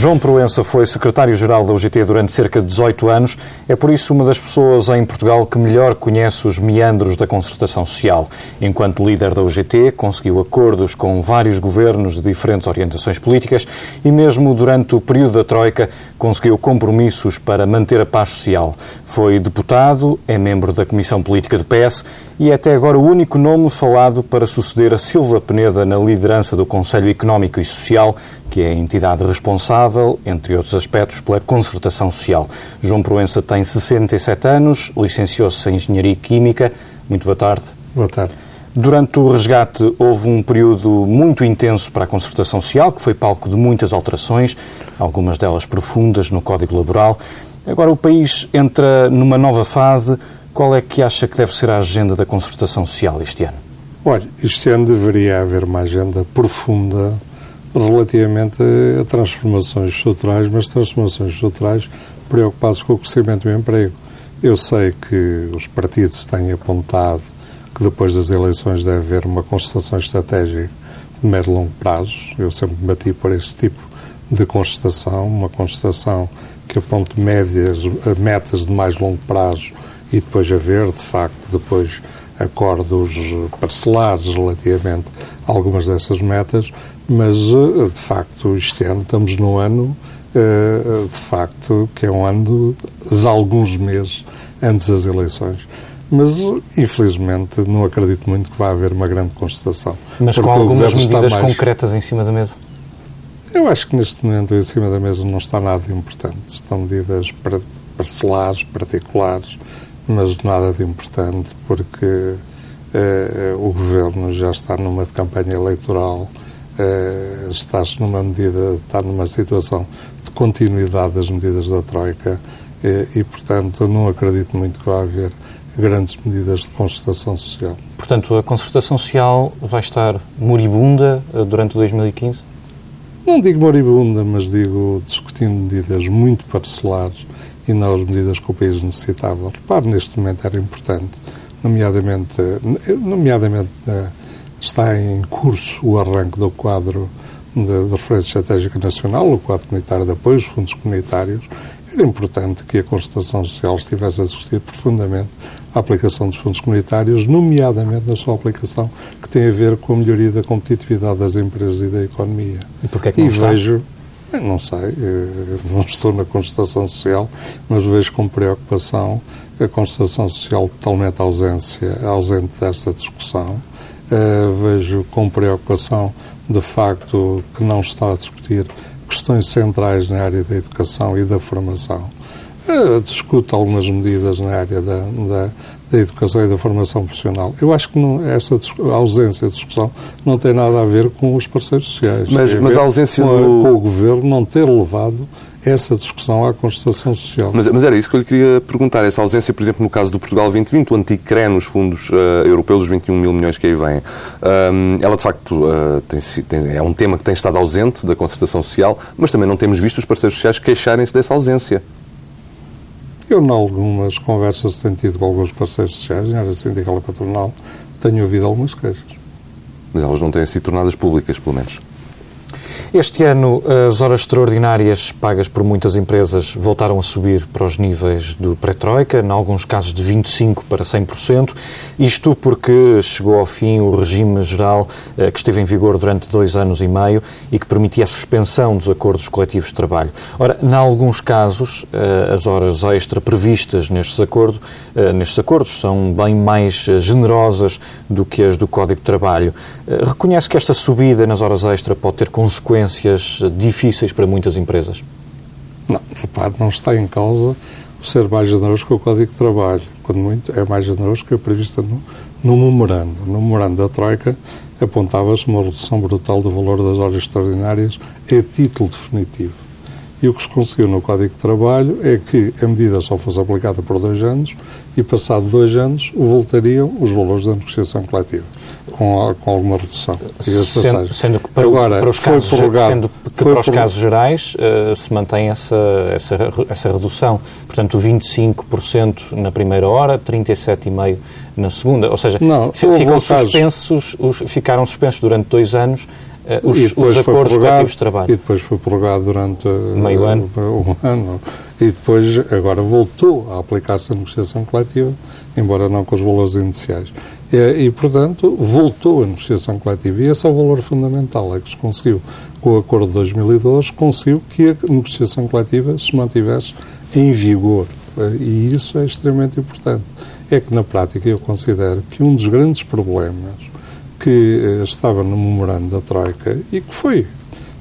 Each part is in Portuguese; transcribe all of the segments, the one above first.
João Proença foi secretário-geral da UGT durante cerca de 18 anos. É por isso uma das pessoas em Portugal que melhor conhece os meandros da concertação social. Enquanto líder da UGT, conseguiu acordos com vários governos de diferentes orientações políticas e, mesmo durante o período da Troika, conseguiu compromissos para manter a paz social. Foi deputado, é membro da Comissão Política do PS e é até agora o único nome falado para suceder a Silva Peneda na liderança do Conselho Económico e Social, que é a entidade responsável, entre outros aspectos, pela concertação social. João Proença tem 67 anos, licenciou-se em Engenharia Química. Muito boa tarde. Boa tarde. Durante o resgate houve um período muito intenso para a concertação social, que foi palco de muitas alterações, algumas delas profundas no Código Laboral. Agora o país entra numa nova fase. Qual é que acha que deve ser a agenda da concertação social este ano? Olha, este ano deveria haver uma agenda profunda relativamente a transformações estruturais, mas transformações estruturais preocupados com o crescimento do emprego. Eu sei que os partidos têm apontado que depois das eleições deve haver uma concertação estratégica de médio e longo prazo. Eu sempre bati por esse tipo de concertação, uma concertação que aponte médias, metas de mais longo prazo e depois haver, de facto, depois acordos parcelares relativamente a algumas dessas metas, mas, eh, de facto, este ano estamos num ano, eh, de facto, que é um ano de alguns meses antes das eleições. Mas, infelizmente, não acredito muito que vá haver uma grande constatação. Mas com algumas medidas mais... concretas em cima da mesa? Eu acho que neste momento em cima da mesa não está nada importante. Estão medidas parcelares, particulares, mas nada de importante, porque eh, o governo já está numa campanha eleitoral, eh, está-se numa medida, está numa situação de continuidade das medidas da Troika eh, e, portanto, não acredito muito que vá haver grandes medidas de concertação social. Portanto, a concertação social vai estar moribunda durante 2015? Não digo moribunda, mas digo discutindo medidas muito parcelares e não as medidas que o país necessitava. Repare, neste momento era importante, nomeadamente, nomeadamente eh, está em curso o arranque do quadro de, de referência estratégica nacional, o quadro comunitário de apoio, os fundos comunitários. Era importante que a Constituição Social estivesse a discutir profundamente a aplicação dos fundos comunitários, nomeadamente na sua aplicação que tem a ver com a melhoria da competitividade das empresas e da economia. E porquê que não e está? Vejo não sei, eh, não estou na constatação social, mas vejo com preocupação a constatação social totalmente ausência, ausente desta discussão. Uh, vejo com preocupação, de facto, que não está a discutir questões centrais na área da educação e da formação. Uh, discute algumas medidas na área da, da, da educação e da formação profissional. Eu acho que não, essa ausência de discussão não tem nada a ver com os parceiros sociais. Mas, mas a ausência com, do... com o governo não ter levado essa discussão à Constituição Social. Mas, mas, era isso que eu lhe queria perguntar. Essa ausência, por exemplo, no caso do Portugal 2020, o antigo CREN, os fundos uh, europeus, os 21 mil milhões que aí vêm, um, ela de facto uh, tem, tem, é um tema que tem estado ausente da Constituição Social, mas também não temos visto os parceiros sociais queixarem-se dessa ausência. Eu, em algumas conversas que tenho tido com alguns parceiros sociais, na área sindical e patronal, tenho ouvido algumas queixas. Mas elas não têm sido tornadas públicas, pelo menos. Este ano, as horas extraordinárias pagas por muitas empresas voltaram a subir para os níveis do pré-troika, em alguns casos de 25% para 100%. Isto porque chegou ao fim o regime geral eh, que esteve em vigor durante dois anos e meio e que permitia a suspensão dos acordos coletivos de trabalho. Ora, em alguns casos, eh, as horas extra previstas nestes, acordo, eh, nestes acordos são bem mais generosas do que as do Código de Trabalho. Reconhece que esta subida nas horas extra pode ter consequências difíceis para muitas empresas? Não, repare, não está em causa o ser mais generoso que o Código de Trabalho. Quando muito, é mais generoso que o previsto no, no memorando. No memorando da Troika apontava-se uma redução brutal do valor das horas extraordinárias a título definitivo. E o que se conseguiu no Código de Trabalho é que a medida só fosse aplicada por dois anos e, passado dois anos, voltariam os valores da negociação coletiva com, com alguma redução. Sendo, sendo, que para, Agora, para os, casos, sendo que para os por... casos gerais uh, se mantém essa, essa, essa redução. Portanto, 25% na primeira hora, 37,5% na segunda. Ou seja, Não, ficam suspensos, os, ficaram suspensos durante dois anos os, depois os foi acordos coletivos de trabalho. E depois foi prorrogado durante Meio ano. um ano. E depois, agora voltou a aplicar-se a negociação coletiva, embora não com os valores iniciais. E, e, portanto, voltou a negociação coletiva. E esse é o valor fundamental, é que se conseguiu, com o acordo de 2012, conseguiu que a negociação coletiva se mantivesse em vigor. E isso é extremamente importante. É que, na prática, eu considero que um dos grandes problemas que eh, estava no memorando da Troika e que foi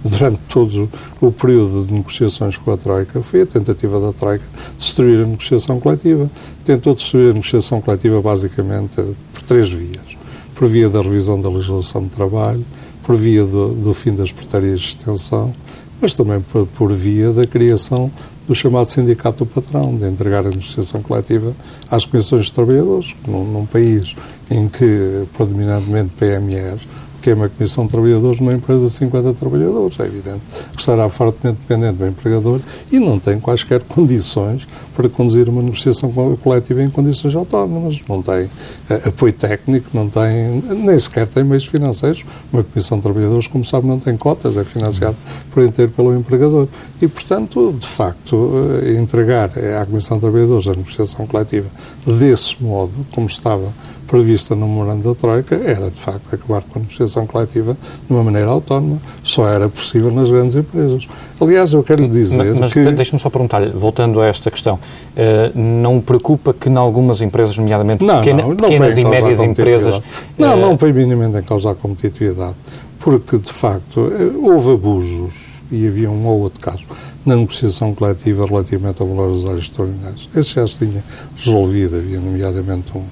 durante todo o período de negociações com a Troika foi a tentativa da Troika de destruir a negociação coletiva. Tentou destruir a negociação coletiva basicamente por três vias. Por via da revisão da legislação de trabalho, por via do, do fim das portarias de extensão, mas também por, por via da criação do chamado sindicato do patrão, de entregar a negociação coletiva às comissões de trabalhadores, num, num país em que, predominantemente, PMEs que é uma comissão de trabalhadores numa empresa de 50 trabalhadores. É evidente que estará fortemente dependente do empregador e não tem quaisquer condições para conduzir uma negociação coletiva em condições autónomas. Não tem uh, apoio técnico, não tem, nem sequer tem meios financeiros. Uma comissão de trabalhadores, como sabe, não tem cotas, é financiado por inteiro pelo empregador. E, portanto, de facto, uh, entregar à comissão de trabalhadores a negociação coletiva desse modo, como estava prevista no memorando da Troika era, de facto, acabar com a negociação coletiva de uma maneira autónoma. Só era possível nas grandes empresas. Aliás, eu quero lhe dizer mas, que... Mas deixe-me só perguntar-lhe, voltando a esta questão, uh, não preocupa que em algumas empresas, nomeadamente não, pequena, não, não pequenas e médias empresas... Não, uh... não põe minimamente em causa a competitividade, porque, de facto, eh, houve abusos, e havia um ou outro caso, na negociação coletiva relativamente ao valor dos horários extraordinários. Esse já se tinha resolvido, havia nomeadamente um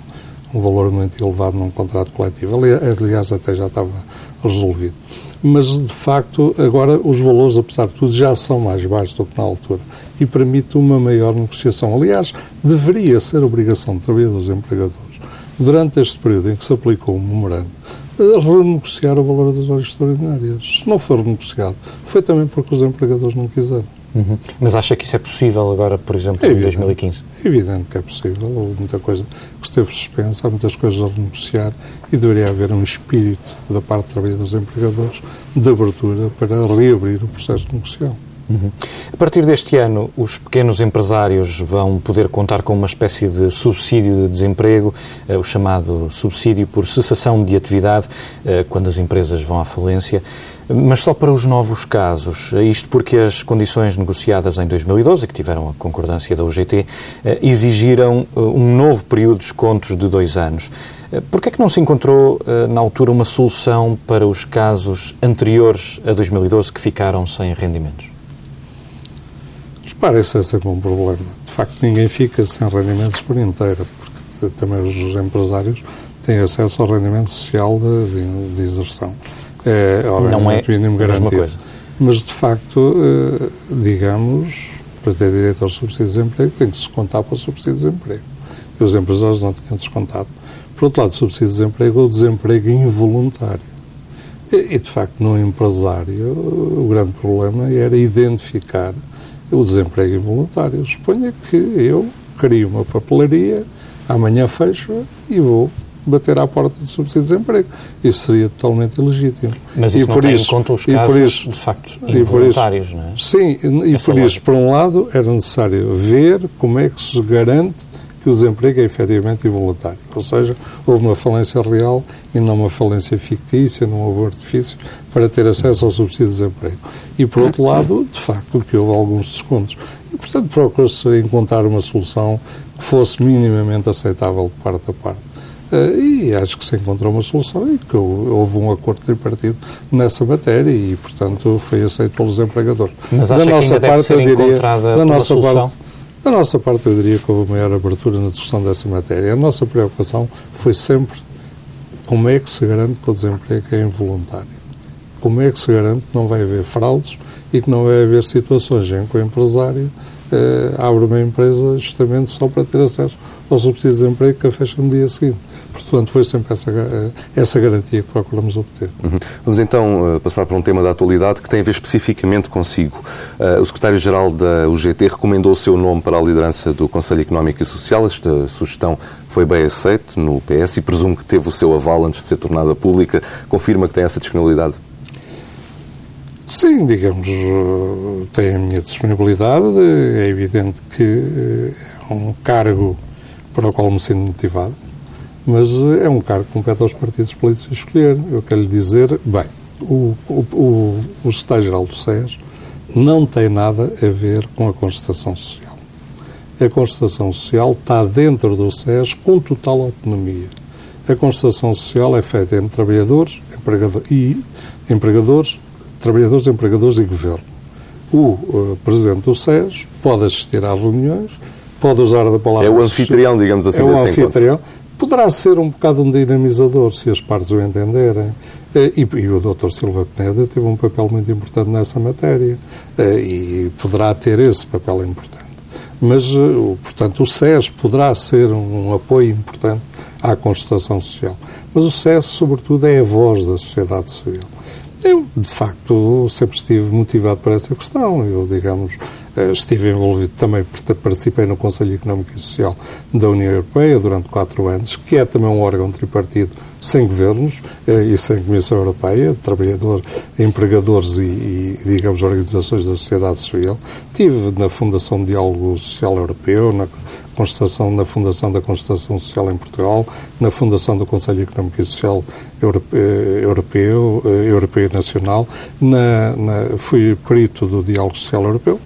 um valor muito elevado num contrato coletivo. Aliás, até já estava resolvido. Mas, de facto, agora os valores, apesar de tudo, já são mais baixos do que na altura e permite uma maior negociação. Aliás, deveria ser obrigação de trabalhadores e empregadores, durante este período em que se aplicou o memorando, renegociar o valor das horas extraordinárias. Se não for renegociado, foi também porque os empregadores não quiseram. Uhum. Mas acha que isso é possível agora, por exemplo, é em 2015? É evidente que é possível. Houve muita coisa que esteve suspensa, há muitas coisas a renegociar e deveria haver um espírito da parte de trabalhadores e empregadores de abertura para reabrir o processo de negociação. Uhum. A partir deste ano, os pequenos empresários vão poder contar com uma espécie de subsídio de desemprego, eh, o chamado subsídio por cessação de atividade, eh, quando as empresas vão à falência mas só para os novos casos. Isto porque as condições negociadas em 2012, que tiveram a concordância da UGT, eh, exigiram eh, um novo período de descontos de dois anos. Eh, por que é que não se encontrou, na altura, uma solução para os casos anteriores a 2012 que ficaram sem rendimentos? Parece esse é um problema. De facto, ninguém fica sem rendimentos por inteiro, porque também os empresários têm acesso ao rendimento social de, de, de exerção é, não é mínimo garantido. Coisa. Mas, de facto, eh, digamos, para ter direito ao subsídio de desemprego, tem que se contar para o subsídio de desemprego. E os empresários não tinham descontado. Por outro lado, o subsídio de desemprego é o desemprego involuntário. E, e, de facto, no empresário, o grande problema era identificar o desemprego involuntário. Suponha que eu crio uma papelaria, amanhã fecho e vou bater à porta do subsídio de desemprego. Isso seria totalmente ilegítimo. Mas isso e por isso, em conta os casos, isso, de facto, involuntários, não é? Sim, e Essa por isso, por um lado, era necessário ver como é que se garante que o desemprego é efetivamente involuntário. Ou seja, houve uma falência real e não uma falência fictícia, não houve artifício para ter acesso ao subsídio de desemprego. E, por outro lado, de facto, que houve alguns descontos. E, portanto, procurou-se encontrar uma solução que fosse minimamente aceitável de parte a parte. Uh, e acho que se encontrou uma solução e que houve um acordo tripartido nessa matéria e, portanto, foi aceito pelos empregadores. Mas acha da nossa que parte, eu diria, da nossa parte, da nossa parte, eu diria que houve maior abertura na discussão dessa matéria. A nossa preocupação foi sempre como é que se garante que o desemprego é involuntário. Como é que se garante que não vai haver fraudes e que não vai haver situações em que o empresário eh, abre uma empresa justamente só para ter acesso ao subsídio de desemprego que a fecha no dia seguinte. Portanto, foi sempre essa, eh, essa garantia que procuramos obter. Uhum. Vamos então uh, passar para um tema da atualidade que tem a ver especificamente consigo. Uh, o secretário-geral da UGT recomendou o seu nome para a liderança do Conselho Económico e Social. Esta sugestão foi bem aceita no PS e presumo que teve o seu aval antes de ser tornada pública. Confirma que tem essa disponibilidade? Sim, digamos, eh, tem a minha disponibilidade. É evidente que eh, é um cargo para o qual me sinto motivado, mas eh, é um cargo que compete aos partidos políticos escolher. Eu quero lhe dizer, bem, o, o, o, o Secretário-Geral do SES não tem nada a ver com a Constituição Social. A Constituição Social está dentro do SES com total autonomia. A Constituição Social é feita entre trabalhadores empregador, e empregadores trabalhadores, empregadores e governo. O uh, presidente do SES pode assistir às reuniões, pode usar da palavra... É o anfitrião, digamos assim, É o anfitrião. Encontro. Poderá ser um bocado um dinamizador, se as partes o entenderem. Eh, e, e, o Dr. Silva Peneda teve um papel muito importante nessa matéria eh, e poderá ter esse papel importante. Mas, portanto, o SES poderá ser um apoio importante à constatação social. Mas o SES, sobretudo, é a voz da sociedade civil. Eu, de facto, sempre estive motivado para essa questão. Eu, digamos, eh, estive envolvido também, participei no Conselho Económico e Social da União Europeia durante quatro anos, que é também um órgão tripartido sem governos eh, e sem Comissão Europeia, trabalhadores, empregadores e, e, digamos, organizações da sociedade civil. Tive na Fundação de Diálogo Social Europeu, na Constatação, na Fundação da Constatação Social em Portugal, na Fundação do Conselho Económico e Social Europeu, eh, Europeu, Europeu Nacional, na, na, fui perito do Diálogo Social Europeu,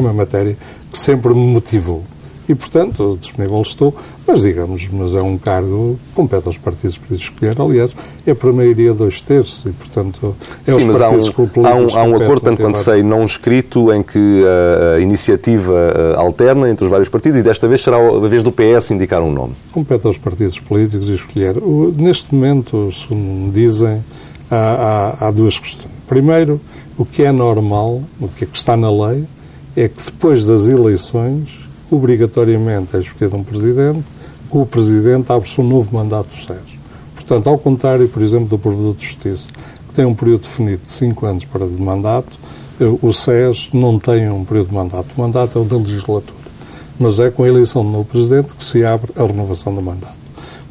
é uma matéria que sempre me motivou e, portanto, disponível estou, mas digamos, mas é um cargo que compete aos partidos políticos escolher. Aliás, é por maioria dois terços e, portanto, é Sim, partidos há um, há um, há um acordo, tanto quanto sei, não escrito, em que a, a iniciativa uh, alterna entre os vários partidos e desta vez será a vez do PS indicar um nome. Compete aos partidos políticos escolher. O, neste momento, segundo me dizem, há, há, há duas questões. Primeiro, o que é normal, o que, é que está na lei, é que depois das eleições obrigatoriamente é escolhido um presidente, o presidente abre-se um novo mandato do SES. Portanto, ao contrário, por exemplo, do Provedor de Justiça, que tem um período definido de 5 anos para de mandato, eh, o SES não tem um período de mandato. O mandato é o da legislatura. Mas é com a eleição do novo presidente que se abre a renovação do mandato.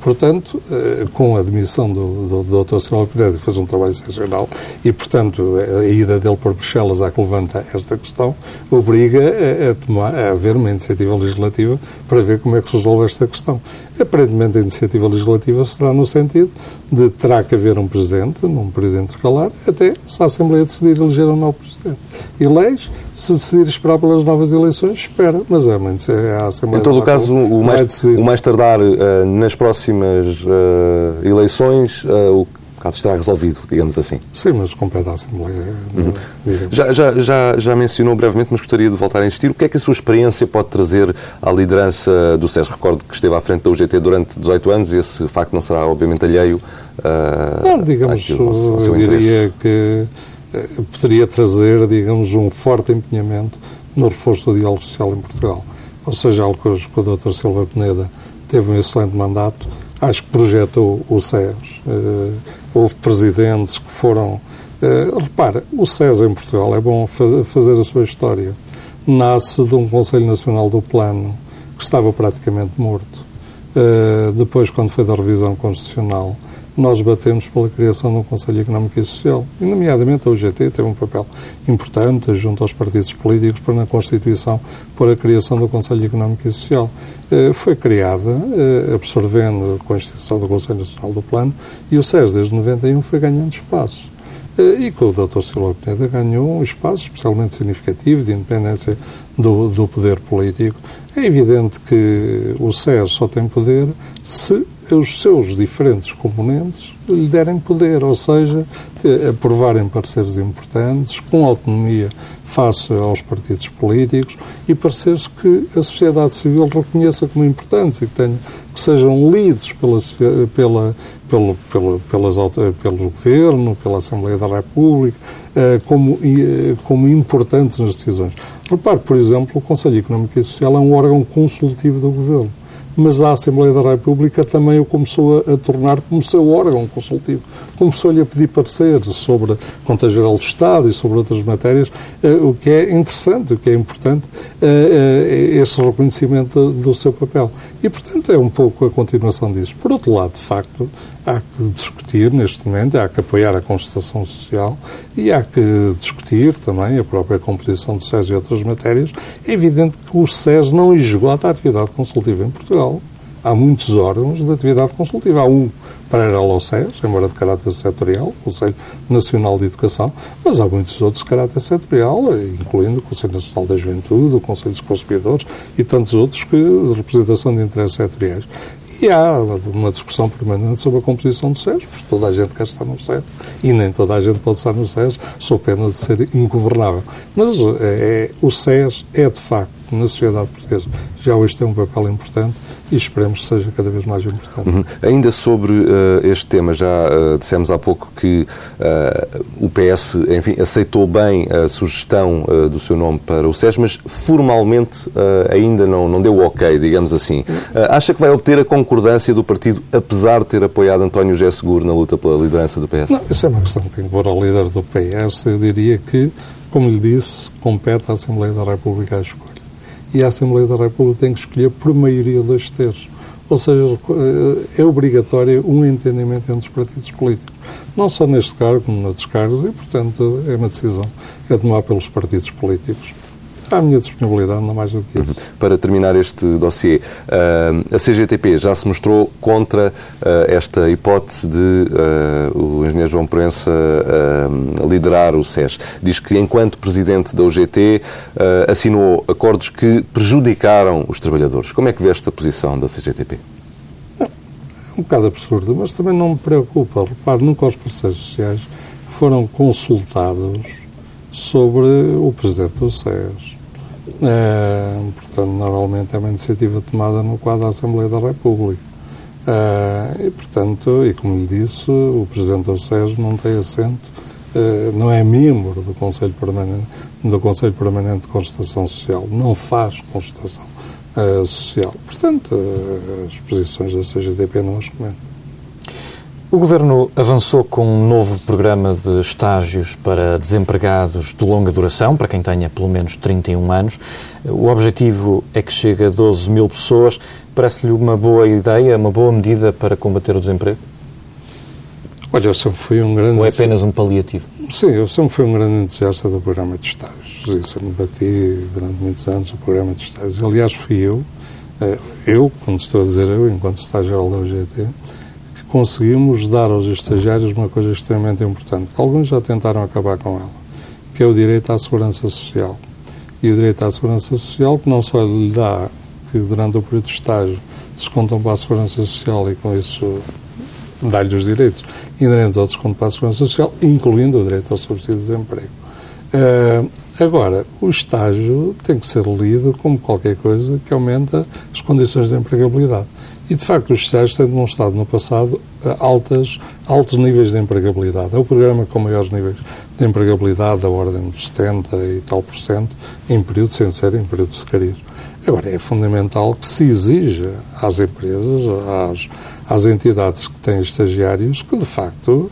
Portanto, eh, com a admissão do, do, do Dr. Silva Pereira, fez um trabalho excepcional e, portanto, a ida dele para Bruxelas, a que levanta esta questão, obriga a, a, tomar, a haver uma iniciativa legislativa para ver como é que se resolve esta questão. Aparentemente, a iniciativa legislativa será no sentido de terá que haver um presidente, num período intercalar, até se a Assembleia decidir eleger um novo presidente. E leis, se decidir esperar pelas novas eleições, espera, mas é, é a Assembleia. Em todo o caso, o mais, o mais tardar uh, nas próximas uh, eleições uh, o caso estará resolvido, digamos assim. Sim, mas compete à Assembleia. Uhum. Já, já, já, já mencionou brevemente, mas gostaria de voltar a insistir. O que é que a sua experiência pode trazer à liderança do SES? Recordo que esteve à frente da UGT durante 18 anos e esse facto não será, obviamente, alheio. Uh, não, digamos, eu diria que poderia trazer, digamos, um forte empenhamento no reforço do diálogo social em Portugal. Ou seja, algo que o Dr. Silva Peneda teve um excelente mandato, acho que projetou o SES. Uh, houve presidentes que foram. Uh, repara, o SES em Portugal é bom fa fazer a sua história. Nasce de um Conselho Nacional do Plano que estava praticamente morto. Uh, depois, quando foi da revisão constitucional, nós batemos pela criação de um Conselho Económico e Social. E, nomeadamente, a UGT teve um papel importante junto aos partidos políticos para, na Constituição, por a criação do Conselho Económico e Social. Eh, foi criada, eh, absorvendo a Constituição do Conselho Nacional do Plano, e o SES, desde 91, foi ganhando espaço. Eh, e com o Dr. Silva Pineda ganhou um espaço especialmente significativo de independência do, do poder político. É evidente que o SES só tem poder se os seus diferentes componentes lhe derem poder, ou seja, aprovarem pareceres importantes, com autonomia face aos partidos políticos e pareceres que a sociedade civil reconheça como importantes e que, tenham, que sejam lidos pela, pela, pelo, pelo, pelas, pelo Governo, pela Assembleia da República, eh, como, eh, como importantes nas decisões. Repare, por exemplo, o Conselho Económico e Social é um órgão consultivo do Governo mas a Assembleia da República também o começou a, a tornar como seu órgão consultivo. Começou-lhe a pedir pareceres sobre a Conta Geral do Estado e sobre outras matérias, uh, o que é interessante, o que é importante, esse reconhecimento do seu papel. E, portanto, é um pouco a continuação disso. Por outro lado, de facto, há que discutir neste momento, há que apoiar a constatação social e há que discutir também a própria composição do SES e outras matérias. É evidente que o SES não esgota a atividade consultiva em Portugal. Há muitos órgãos de atividade consultiva. Há um paralelo ao SES, embora de caráter setorial, o Conselho Nacional de Educação, mas há muitos outros de caráter setorial, incluindo o Conselho Nacional da Juventude, o Conselho dos Consumidores e tantos outros que, de representação de interesses setoriais. E há uma discussão permanente sobre a composição do SES, porque toda a gente quer estar no SES e nem toda a gente pode estar no SES, sob pena de ser ingovernável. Mas é, o SES é, de facto, na sociedade portuguesa, já hoje tem um papel importante e esperemos que seja cada vez mais importante. Uhum. Ainda sobre uh, este tema, já uh, dissemos há pouco que uh, o PS, enfim, aceitou bem a sugestão do seu nome para o SES, mas formalmente ainda não, não deu ok, digamos assim. acha que vai obter a concordância do partido, apesar de ter apoiado António José Seguro na luta pela liderança do PS? Não, isso é uma questão que pôr ao líder do PS. Eu diria que, como lhe disse, compete à Assembleia da República a escolha e a Assembleia da República tem que escolher por maioria dois terços. Ou seja, eh, é obrigatório um entendimento entre os partidos políticos. Não só neste cargo, como noutros cargos, e, portanto, é uma decisão a tomar pelos partidos políticos à minha disponibilidade, não mais do que isso. Para terminar este dossiê, uh, a CGTP já se mostrou contra uh, esta hipótese de uh, o engenheiro João Proença liderar o SES. Diz que, enquanto presidente da UGT, assinou acordos que prejudicaram os trabalhadores. Como é que vê esta posição da CGTP? É um bocado absurdo, mas também não me preocupa. Repare, nunca os parceiros sociais foram consultados sobre o presidente do SES. É, portanto, normalmente é uma iniciativa tomada no quadro da Assembleia da República. É, e, portanto, e como lhe disse, o Presidente do não tem assento, é, não é membro do Conselho Permanente, do Conselho Permanente de Constatação Social, não faz constatação é, social. Portanto, as posições da CGTP não as comento. O Governo avançou com um novo programa de estágios para desempregados de longa duração, para quem tenha pelo menos 31 anos. O objetivo é que chegue a 12 mil pessoas. Parece-lhe uma boa ideia, uma boa medida para combater o desemprego? Olha, eu sempre fui um grande... Ou é apenas um paliativo? Sim, eu sempre fui um grande entusiasta do programa de estágios. Eu sempre bati durante muitos anos o programa de estágios. Aliás, fui eu, eh, eu, quando estou a dizer eu, enquanto estágio da UGT, conseguimos dar aos estagiários uma coisa extremamente importante. Alguns já tentaram acabar com ela, que é o direito à segurança social. E o direito à segurança social que não só lhe dá que durante o período de estágio descontam para a segurança social e com isso dá-lhe os direitos inerentes ao desconto para a segurança social, incluindo o direito ao subsídio de desemprego. Uh, agora, o estágio tem que ser lido como qualquer coisa que aumenta as condições de empregabilidade. E, de facto, os estágios têm demonstrado no passado eh, altas, altos níveis de empregabilidade. É o programa com maiores níveis de empregabilidade, da ordem de 70 e tal por cento, em período sem ser em período de. Agora, é fundamental que se exija às empresas, às, às entidades que têm estagiários, que, de facto,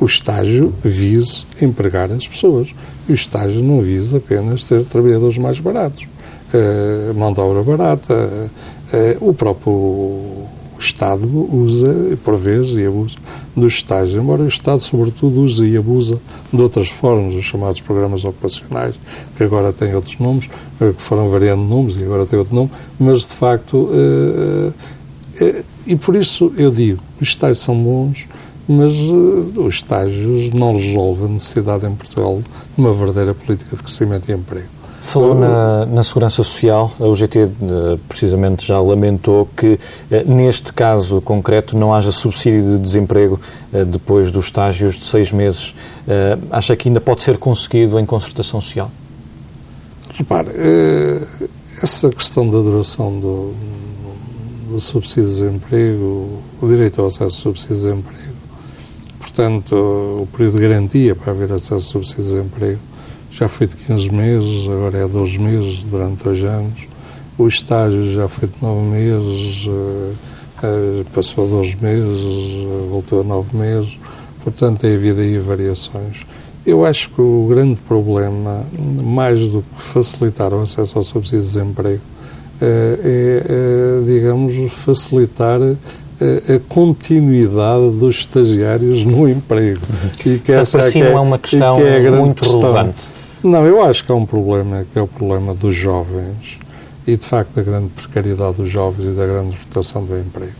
o estágio vise empregar as pessoas. E o estágio não visa apenas ter trabalhadores mais baratos. Uh, mão de obra barata, eh, o próprio Estado usa, por vezes, e abusa dos estágios, embora o Estado, sobretudo, use e abusa de outras formas, os chamados programas operacionais, que agora têm outros nomes, eh, que foram variando nomes e agora têm outro nome, mas, de facto, eh, e por isso eu digo, os estágios são bons, mas os estágios não resolvem a necessidade em Portugal de uma verdadeira política de crescimento e emprego. Falou na, na, Segurança Social, a UGT eh, precisamente já lamentou que eh, neste caso concreto não haja subsídio de desemprego eh, depois dos estágios de seis meses. Acha que ainda pode ser conseguido em concertação social? Repare, essa questão da duração do, do subsídio de desemprego, o direito ao acesso ao subsídio de desemprego, portanto, o período de garantia para haver acesso ao subsídio de desemprego, já foi de 15 meses, agora é 12 meses, durante dois anos. o estágio já foi de nove meses, passou a dois meses, voltou a nove meses, portanto tem havido aí variações. Eu acho que o grande problema, mais do que facilitar o acesso ao subsídio de desemprego, é, é digamos, facilitar a continuidade dos estagiários no emprego. Uhum. E que essa assim é, não é uma questão é muito questão. relevante. Não, eu acho que é um problema, que é o problema dos jovens e, de facto, da grande precariedade dos jovens e da grande rotação do emprego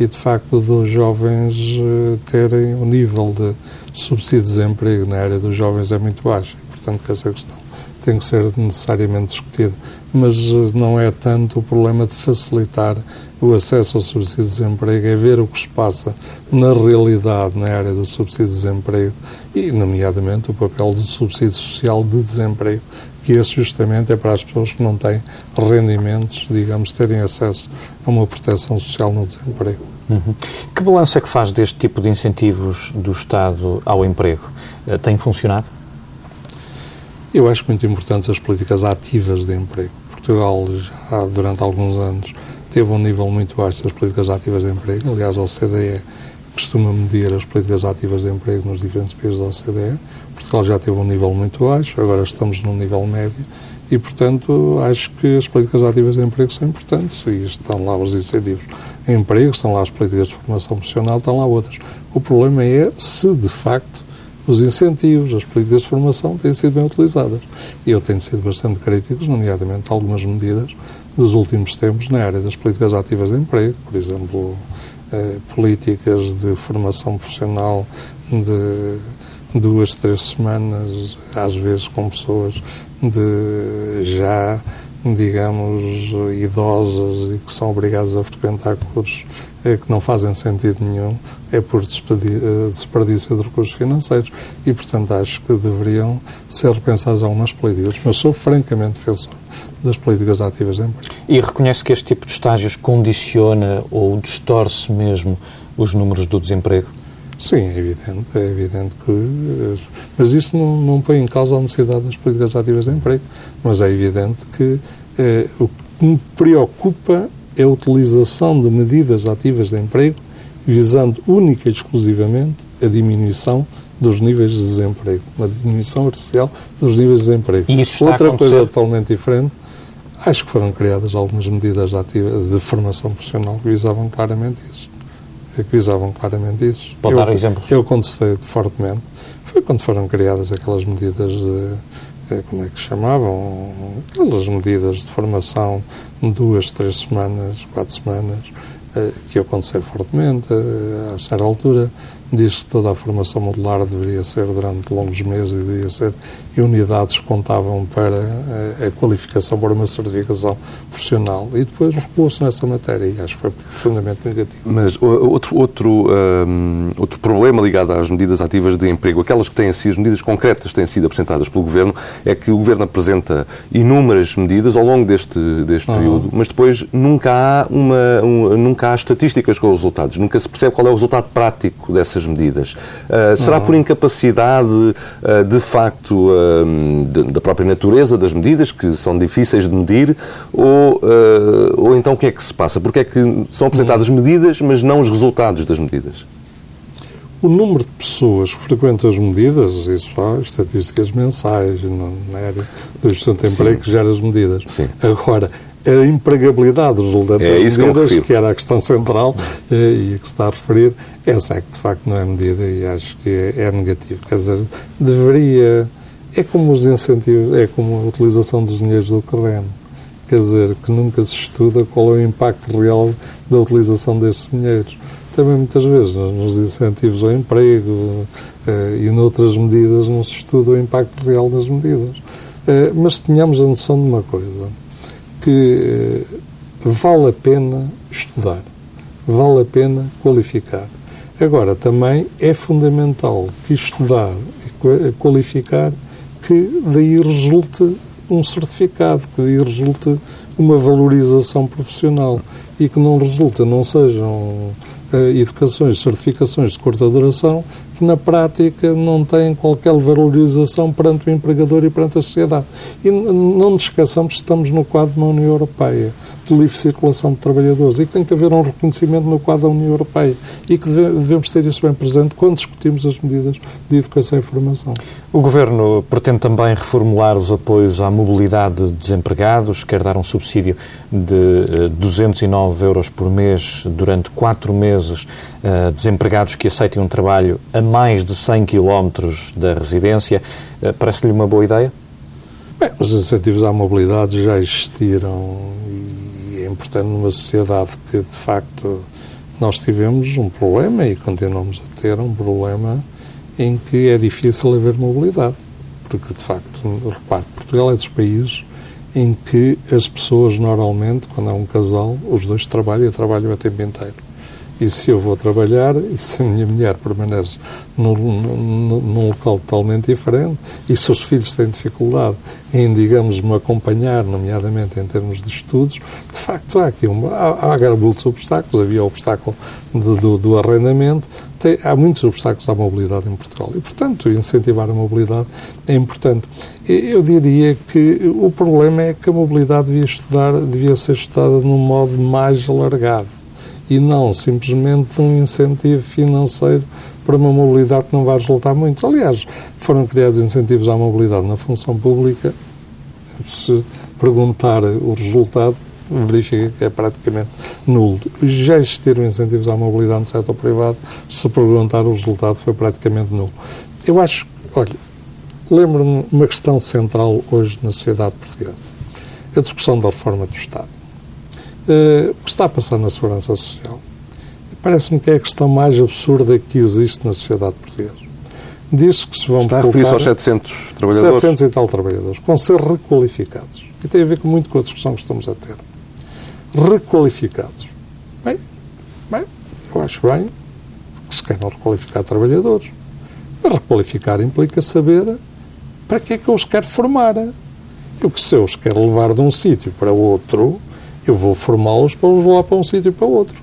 e, de facto, dos jovens eh, terem o nível de subsídio de desemprego na área dos jovens é muito baixo. Portanto, que essa questão tem que ser necessariamente discutida. Mas eh, não é tanto o problema de facilitar o acesso ao subsídio de desemprego, é ver o que se passa na realidade na área do subsídio de desemprego e, nomeadamente, o papel do subsídio social de desemprego, que esse justamente é para as pessoas que não têm rendimentos, digamos, terem acesso a uma proteção social no desemprego. Uhum. Que balanço é que faz deste tipo de incentivos do Estado ao emprego? Eh, tem funcionado? Eu acho muito importantes as políticas ativas de emprego. Portugal já durante alguns anos teve um nível muito baixo das políticas ativas de emprego. Aliás, a OCDE costuma medir as políticas ativas de emprego nos diferentes países da OCDE. Portugal já teve um nível muito baixo, agora estamos num nível médio e, portanto, acho que as políticas ativas de emprego são importantes e estão lá os incentivos em emprego, estão lá as políticas de formação profissional, estão lá outras. O problema é se, de facto, os incentivos, as políticas de formação têm sido bem utilizadas. E eu tenho sido bastante crítico, nomeadamente algumas medidas dos últimos tempos na área das políticas ativas de emprego, por exemplo, eh, políticas de formação profissional de duas, três semanas, às vezes com pessoas de já, digamos, idosas e que são obrigadas a frequentar cursos é, que não fazem sentido nenhum, é por eh, desperdício de recursos financeiros e, portanto, acho que deveriam ser repensadas algumas políticas, mas sou francamente defensor das políticas ativas de emprego. E reconhece que este tipo de estágios condiciona ou distorce mesmo os números do desemprego? Sim, é evidente, é evidente que. Mas isso não, não põe em causa a necessidade das políticas ativas de emprego. Mas é evidente que eh, o que me preocupa é a utilização de medidas ativas de emprego visando única e exclusivamente a diminuição dos níveis de desemprego, uma diminuição artificial dos níveis de desemprego. Outra coisa totalmente diferente, acho que foram criadas algumas medidas de, de formação profissional que visavam claramente isso que visavam claramente isso. Pode eu, dar exemplos? Eu contestei fortemente. Foi quando foram criadas aquelas medidas de, eh, como é que se chamavam? Aquelas medidas de formação de duas, três semanas, quatro semanas, eh, que eu contestei fortemente, eh, a certa altura diz que toda a formação modular deveria ser durante longos meses e deveria ser e unidades que contavam para a, a qualificação para uma certificação profissional. E depois recuou-se nessa matéria e acho que foi profundamente negativo. Mas outro, outro, um, outro problema ligado às medidas ativas de emprego, aquelas que têm sido, as medidas concretas que têm sido apresentadas pelo Governo, é que o Governo apresenta inúmeras medidas ao longo deste, deste período, mas depois nunca há, uma, um, nunca há estatísticas com os resultados, nunca se percebe qual é o resultado prático dessas medidas. Uh, será uhum. por incapacidade, uh, de facto, uh, da própria natureza das medidas, que são difíceis de medir, ou, ou então o que é que se passa? Porque é que são apresentadas medidas, mas não os resultados das medidas? O número de pessoas que frequentam as medidas, isso há estatísticas mensais na área do gestão de emprego que gera as medidas. Sim. Agora, a empregabilidade resultante é das medidas, que, que, era a questão central eh, e a que está a referir, essa é que de facto não é medida e acho que é, é negativo. Quer dizer, deveria é como os incentivos, é como a utilização dos dinheiros do terreno. Quer dizer, que nunca se estuda qual é o impacto real da utilização desses dinheiros. Também muitas vezes nos incentivos ao emprego eh, e noutras medidas não se estuda o impacto real das medidas. Eh, mas tenhamos a noção de uma coisa, que eh, vale a pena estudar, vale a pena qualificar. Agora, também é fundamental que estudar e qualificar que daí resulte um certificado, que daí resulte uma valorização profissional e que não resulta, não sejam uh, educações, certificações de curta duração que na prática não têm qualquer valorização perante o empregador e perante a sociedade. E não nos esqueçamos que estamos no quadro uma União Europeia de livre circulação de trabalhadores e que tem que haver um reconhecimento no quadro da União Europeia e que devemos ter isso bem presente quando discutimos as medidas de educação e formação. O Governo pretende também reformular os apoios à mobilidade de desempregados, quer dar um subsídio de 209 eh, euros por mês durante quatro meses a desempregados que aceitem um trabalho a mais de 100 quilómetros da residência. Eh, parece-lhe uma boa ideia? Bem, os incentivos à mobilidade já existiram e é importante numa sociedade que, de facto, nós tivemos um problema e continuamos a ter um problema em que é difícil haver mobilidade. Porque, de facto, repare, Portugal é dos países em que as pessoas, normalmente, quando há um casal, os dois trabalham e trabalham a tempo inteiro. E se eu vou trabalhar e se a minha mulher permanece num, num, num, local totalmente diferente e se os filhos têm dificuldade em, digamos, me acompanhar, nomeadamente em termos de estudos, de facto há aqui uma, há, há muitos obstáculos. Havia o obstáculo do, do, do arrendamento, tem, há muitos obstáculos à mobilidade em Portugal e, portanto, incentivar a mobilidade é importante. Eu diria que o problema é que a mobilidade devia, estudar, devia ser estudada num modo mais alargado e não simplesmente um incentivo financeiro para uma mobilidade que não vai resultar muito. Aliás, foram criados incentivos à mobilidade na função pública. Se perguntar o resultado, verifica que é praticamente nulo. Já existiram incentivos à mobilidade no setor privado, se perguntar o resultado foi praticamente nulo. Eu acho, olha, lembro-me uma questão central hoje na sociedade portuguesa. A discussão da reforma do Estado. Uh, o que está a passar na segurança social parece-me que é a questão mais absurda que existe na sociedade portuguesa. Diz que se vão Está a referir-se aos 700 trabalhadores? 700 e tal trabalhadores, que vão ser requalificados. E tem a ver com muito com a discussão que estamos a ter. Requalificados. Bem, bem eu acho bem que se queiram requalificar trabalhadores. Mas requalificar implica saber para que é que eu os quero formar. Eu que se eu os quero levar de um sítio para outro, eu vou formá-los para os levar para um sítio e para outro.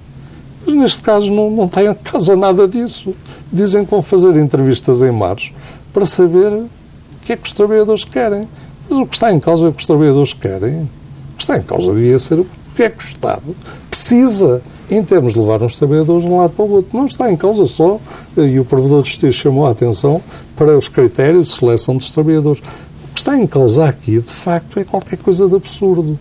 Mas neste caso não, não tem a casa nada disso. Dizem que vão fazer entrevistas em março para saber o que é que os trabalhadores querem. Mas o que está em causa é o que os trabalhadores querem. O que está em causa devia ser o que é que o Estado precisa em termos de levar os trabalhadores de um lado para o outro. Não está em causa só, e o Provedor de Justiça chamou a atenção para os critérios de seleção dos trabalhadores. O que está em causa aqui, de facto, é qualquer coisa de absurdo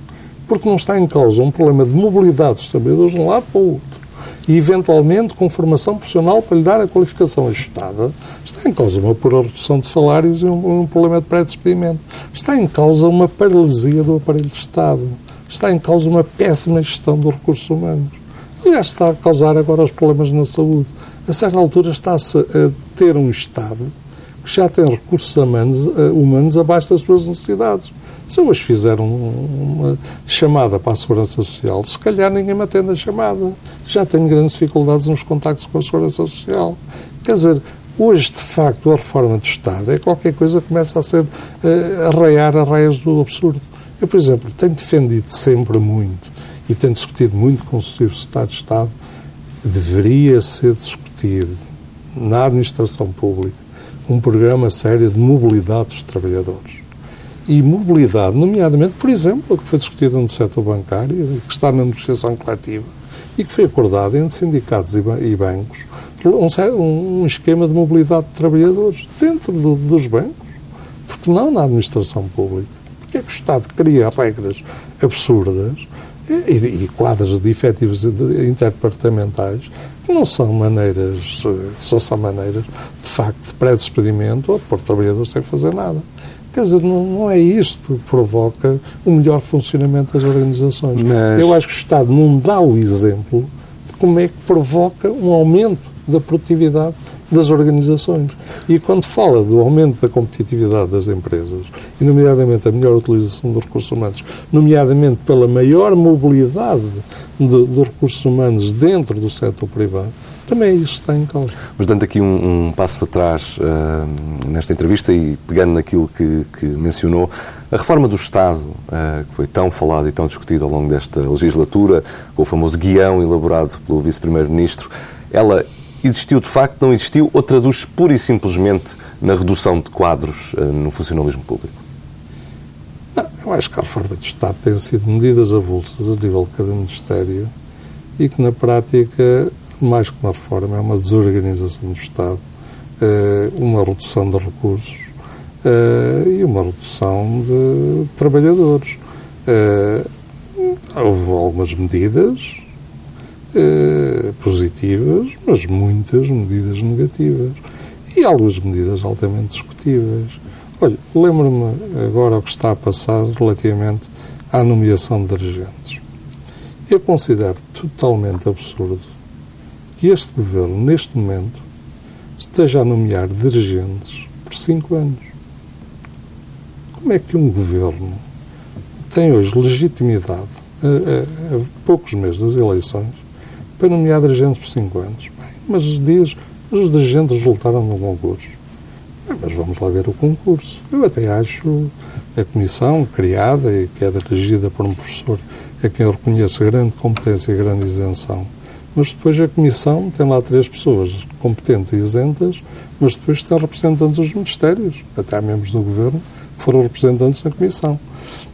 porque não está em causa um problema de mobilidade dos trabalhadores de um lado para o outro e, eventualmente, com formação profissional para lhe dar a qualificação ajustada, está em causa uma pura redução de salários e um, um problema de pré-despedimento. Está em causa uma paralisia do aparelho de Estado. Está em causa uma péssima gestão dos recursos humanos. Aliás, está a causar agora os problemas na saúde. A certa altura está-se a ter um Estado que já tem recursos humanos, eh, humanos abaixo das suas necessidades. Se hoje fizeram uma chamada para a Segurança Social, se calhar ninguém me atende a chamada. Já tenho grandes dificuldades nos contactos com a Segurança Social. Quer dizer, hoje, de facto, a reforma do Estado é qualquer coisa que começa a ser, uh, arraiar arraias do absurdo. Eu, por exemplo, tenho defendido sempre muito e tenho discutido muito com o Secretário de Estado, deveria ser discutido na administração pública um programa sério de mobilidade dos trabalhadores e mobilidade, nomeadamente, por exemplo, a que foi discutida no setor bancário, que está na negociação coletiva e que foi acordado entre sindicatos e bancos, um, um esquema de mobilidade de trabalhadores dentro do, dos bancos, porque não na administração pública. Porque é que o Estado cria regras absurdas e, e quadros de efetivos interdepartamentais que não são maneiras, eh, só são maneiras, de facto, de pré-despedimento ou de pôr trabalhadores sem fazer nada. Quer dizer, não, não é isto que provoca o melhor funcionamento das organizações. Mas... Eu acho que o Estado não dá o exemplo de como é que provoca um aumento da produtividade das organizações. E quando fala do aumento da competitividade das empresas, e nomeadamente a melhor utilização dos recursos humanos, nomeadamente pela maior mobilidade de, de recursos humanos dentro do setor privado, também isso está em causa. Mas dando aqui um, um passo atrás uh, nesta entrevista e pegando naquilo que, que mencionou, a reforma do Estado, uh, que foi tão falada e tão discutida ao longo desta legislatura, com o famoso guião elaborado pelo Vice-Primeiro-Ministro, ela existiu de facto, não existiu, ou traduz pura e simplesmente na redução de quadros uh, no funcionalismo público? Não, eu acho que a reforma do Estado tem sido medidas avulsas a nível de cada Ministério e que, na prática, mais que uma reforma, é uma desorganização do Estado, uh, uma redução de recursos uh, e uma redução de trabalhadores. houve algumas medidas eh, positivas, mas muitas medidas negativas. E algumas medidas altamente discutíveis. Olha, lembro-me agora o que está a passar relativamente à nomeação de dirigentes. Eu considero totalmente absurdo que este governo, neste momento, esteja a nomear dirigentes por cinco anos. Como é que um governo tem hoje legitimidade, a, a, a poucos meses das eleições, para nomear dirigentes por cinco anos. Bem, mas diz, os dirigentes resultaram no concurso. Bem, mas vamos lá ver o concurso. Eu até acho a comissão criada e que é dirigida por um professor a quem eu reconheço grande competência e grande isenção. Mas depois a comissão tem lá três pessoas competentes e isentas, mas depois tem representantes dos ministérios, até há membros do governo que foram representantes na comissão.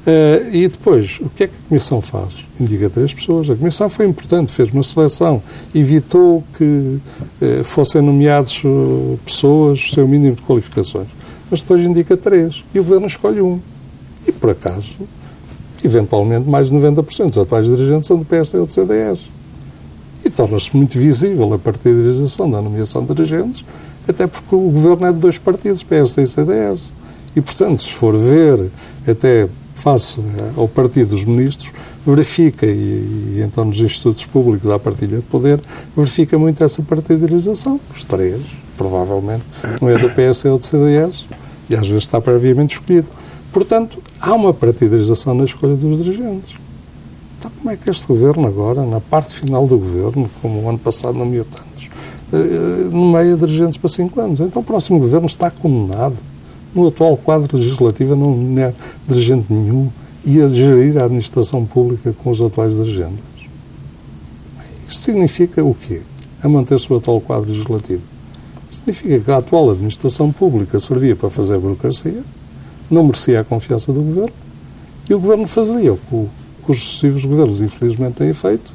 Uh, e depois, o que é que a Comissão faz? Indica três pessoas. A Comissão foi importante, fez uma seleção, evitou que uh, fossem nomeados uh, pessoas sem o mínimo de qualificações. Mas depois indica três. E o Governo escolhe um. E, por acaso, eventualmente, mais de 90% dos atuais dirigentes são do PSD ou do CDS. Torna-se muito visível a partidarização da nomeação de dirigentes, até porque o Governo é de dois partidos, PSD e CDS. E, portanto, se for ver até face ao Partido dos Ministros, verifica, e, e então nos institutos públicos à partilha de poder, verifica muito essa partidarização. Os três, provavelmente, não é do PS, é do CDS, e às vezes está previamente escolhido. Portanto, há uma partidarização na escolha dos dirigentes. Então, como é que este governo agora, na parte final do governo, como o ano passado nomeou tantos, eh, nomeia dirigentes para cinco anos? Então, o próximo governo está condenado no atual quadro legislativo não é dirigente nenhum e a gerir a administração pública com os atuais dirigentes. Isto significa o quê? A manter-se o atual quadro legislativo. Significa que a atual administração pública servia para fazer burocracia, não merecia a confiança do governo, e o governo fazia o que os sucessivos governos, infelizmente, têm feito,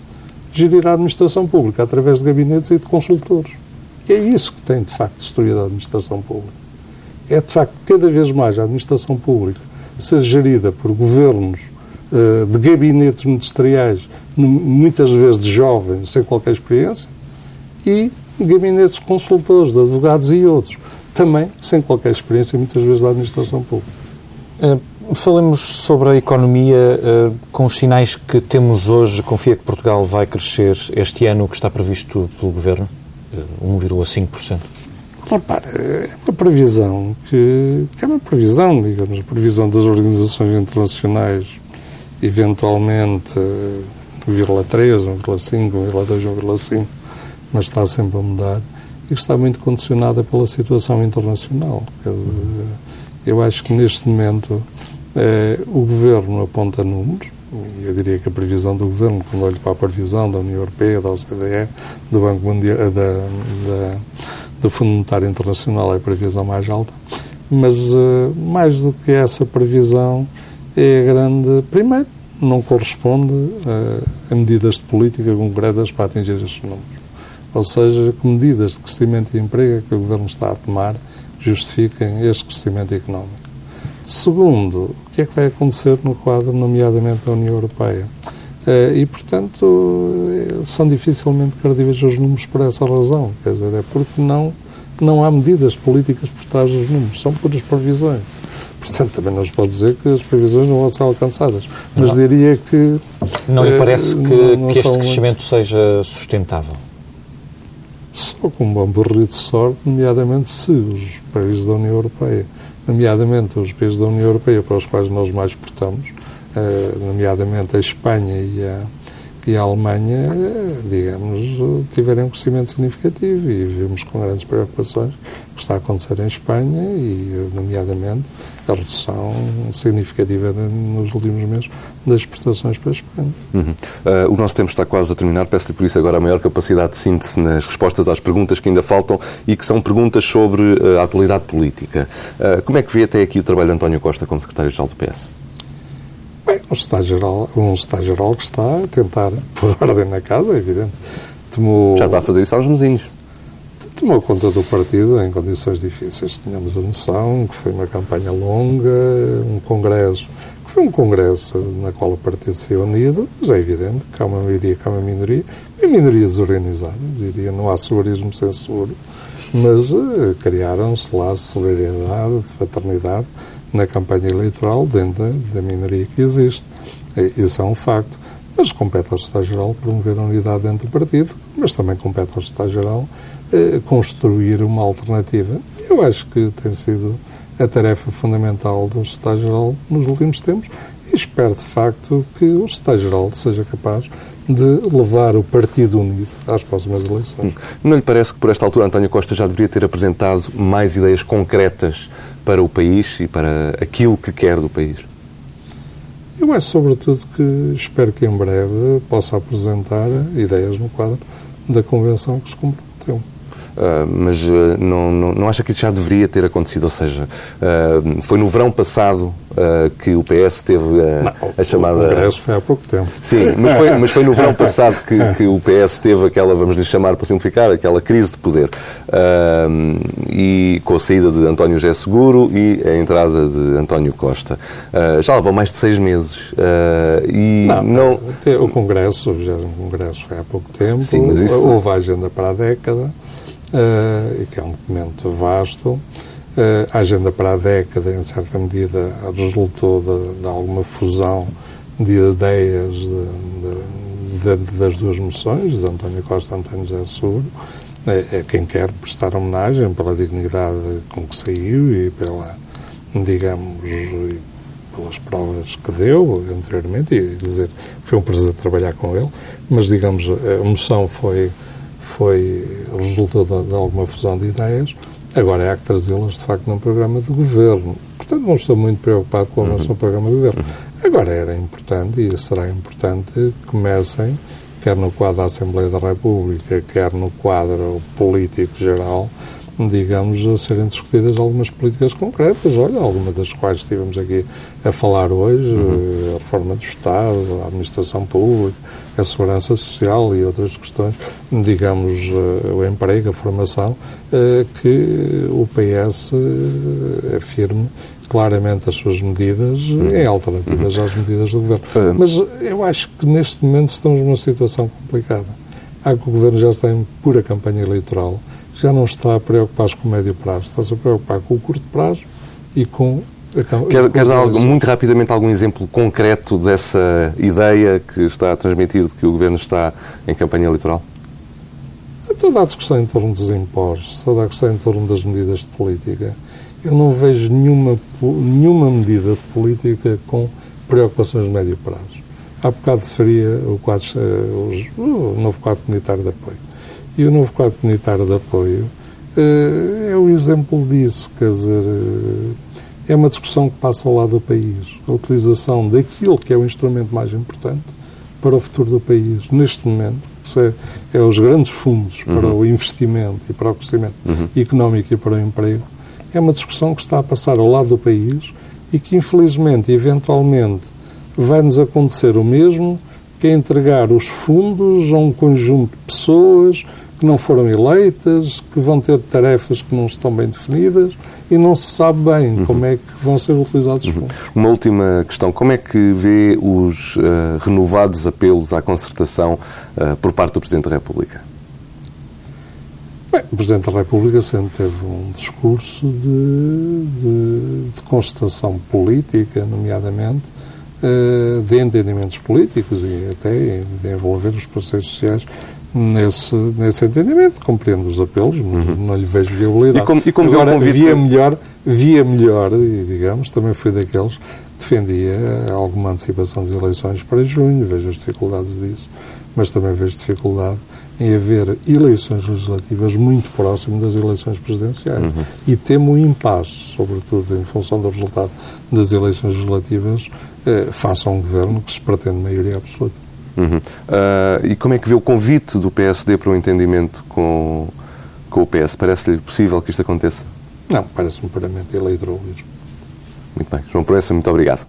gerir a administração pública através de gabinetes e de consultores. E é isso que tem, de facto, destruído a administração pública é de facto cada vez mais a administração pública ser gerida por governos uh, de gabinetes ministeriais, muitas vezes de jovens, sem qualquer experiência, e gabinetes de consultores, de advogados e outros, também sem qualquer experiência, muitas vezes da administração pública. Uh, falemos sobre a economia uh, com os sinais que temos hoje. Confia que Portugal vai crescer este ano, o que está previsto pelo Governo? Uh, 1,5%. Repare, é uma previsão que, que, é uma previsão, digamos, a previsão das organizações internacionais, eventualmente 1,3, 1,5, 1,2, 1,5, mas está sempre a mudar e está muito condicionada pela situação internacional. Eu acho que neste momento o Governo aponta números, e eu diria que a previsão do Governo, quando olho para a previsão da União Europeia, da OCDE, do Banco Mundial, da, da do Fundo Monetário Internacional é a previsão mais alta, mas uh, mais do que essa previsão é a grande. Primeiro, não corresponde a medidas de política concretas para atingir estes números. Ou seja, que medidas de crescimento e emprego é que o Governo está a tomar justifiquem este crescimento económico. Segundo, o que é que vai acontecer no quadro, nomeadamente da União Europeia? Uh, e, portanto, são dificilmente credíveis os números por essa razão. Quer dizer, é porque não, não há medidas políticas por trás dos números, são puras previsões. Portanto, também não se pode dizer que as previsões não vão ser alcançadas. Mas não. diria que. Não lhe parece que, não, não que este crescimento muito... seja sustentável? Só com um bom borrito de sorte, nomeadamente se os países da União Europeia, nomeadamente os países da União Europeia para os quais nós mais exportamos, uh, nomeadamente a Espanha e a, e a Alemanha, digamos, tiveram um crescimento significativo e vimos com grandes preocupações o que está a acontecer em Espanha e, nomeadamente, a redução significativa de, nos últimos meses das exportações para a Espanha. Uhum. Uh, o nosso tempo está quase a terminar, peço-lhe por isso agora a maior capacidade de síntese nas respostas às perguntas que ainda faltam e que são perguntas sobre uh, a atualidade política. Uh, como é que vê até aqui o trabalho de António Costa como secretário-geral do PS? Bem, um Estado-Geral um Estado que está a tentar pôr ordem na casa, é evidente. Tomou... Já está a fazer isso aos mesinhos tomou conta do partido em condições difíceis. Tínhamos a noção que foi uma campanha longa, um congresso, que foi um congresso na qual o partido se unido, mas é evidente que há uma maioria, que há uma minoria, uma minoria desorganizada, diria, não há segurismo sem seguro, mas uh, criaram-se lá solidariedade, de fraternidade na campanha eleitoral dentro da, da minoria que existe. Isso é um facto. Mas compete ao Estado-Geral promover a unidade dentro do partido, mas também compete ao Estado-Geral construir uma alternativa. Eu acho que tem sido a tarefa fundamental do Estado-Geral nos últimos tempos e espero, de facto, que o Estado-Geral seja capaz de levar o Partido Unido às próximas eleições. Não lhe parece que, por esta altura, António Costa já deveria ter apresentado mais ideias concretas para o país e para aquilo que quer do país? Eu acho, sobretudo, que espero que em breve possa apresentar ideias no quadro da convenção que se comprometeu. Uh, mas uh, não, não, não, acha que isso já deveria ter acontecido? Ou seja, uh, foi no verão passado que o PS teve não, a chamada. O Congresso foi há pouco tempo. Sim, mas foi, mas foi no verão passado que, que o PS teve aquela, vamos lhe chamar para simplificar, aquela crise de poder. e com a saída de António José Seguro e a entrada de António Costa. já levou mais de seis meses. e não, não... O Congresso, já o Congresso foi há pouco tempo, Sim, mas isso... houve a agenda para a década uh, e que é um documento vasto. Uh, a agenda para a década, em certa medida, resultou de, de alguma fusão de ideias de, de, das duas moções, de António Costa e António José Seguro. É, é, quem quer prestar homenagem pela dignidade com que saiu e pela, digamos, pelas provas que deu anteriormente e dizer foi um prazer trabalhar com ele, mas digamos a moção foi foi resultado de, de alguma fusão de ideias, agora é há que trazê-las, de facto, num programa de governo. Portanto, não estou muito preocupado com o nosso uhum. programa de governo. Uhum. Agora era importante, e será importante, que comecem, quer no quadro da Assembleia da República, quer no quadro político geral, digamos, a serem discutidas algumas políticas concretas, olha, algumas das quais estivemos aqui a falar hoje, uhum. a reforma do Estado, a administração pública, a segurança social e outras questões, digamos, eh, o emprego, a formação, eh, que o PS eh, afirme claramente as suas medidas uhum. em alternativas às medidas do Governo. Uhum. Mas eu acho que neste momento estamos numa situação complicada. Há que o Governo já está em pura campanha eleitoral já não está a preocupar-se com o médio prazo, está-se a preocupar com o curto prazo e com Quer, quer dar algo, muito rapidamente algum exemplo concreto dessa ideia que está a transmitir de que o Governo está em campanha eleitoral? Toda a discussão em torno dos impostos, toda a discussão em torno das medidas de política, eu não vejo nenhuma, nenhuma medida de política com preocupações de médio prazo. Há bocado referia o, quadro, eh, o novo quadro comunitário de apoio. E o novo quadro comunitário de apoio uh, é o exemplo disso, quer dizer, uh, é uma discussão que passa ao lado do país. A utilização daquilo que é o instrumento mais importante para o futuro do país, neste momento, que é, é os grandes fundos para uhum. o investimento e para o crescimento uhum. económico e para o emprego, é uma discussão que está a passar ao lado do país e que, infelizmente, eventualmente, vai-nos acontecer o mesmo que é entregar os fundos a um conjunto de pessoas que não foram eleitas, que vão ter tarefas que não estão bem definidas e não se sabe bem uhum. como é que vão ser utilizados os uhum. fundos. Uma última questão. Como é que vê os uh, renovados apelos à concertação uh, por parte do Presidente da República? Bem, o Presidente da República sempre teve um discurso de, de, de constatação política, nomeadamente, de entendimentos políticos e até de envolver os processos sociais nesse, nesse entendimento. Compreendo os apelos, uhum. não lhe vejo viabilidade. E como, e como Agora, via melhor, via melhor, e digamos, também foi daqueles defendia alguma antecipação das eleições para junho, vejo as dificuldades disso, mas também vejo dificuldade em haver eleições legislativas muito próximas das eleições presidenciais. Uhum. E temo um impasse, sobretudo em função do resultado das eleições legislativas, eh, faça um governo que se pretende maioria absoluta. Uhum. Uh, e como é que vê o convite do PSD para o entendimento com, com o PS? Parece-lhe possível que isto aconteça? Não, parece-me puramente eleitoralismo. Muito bem. João Proença, muito obrigado.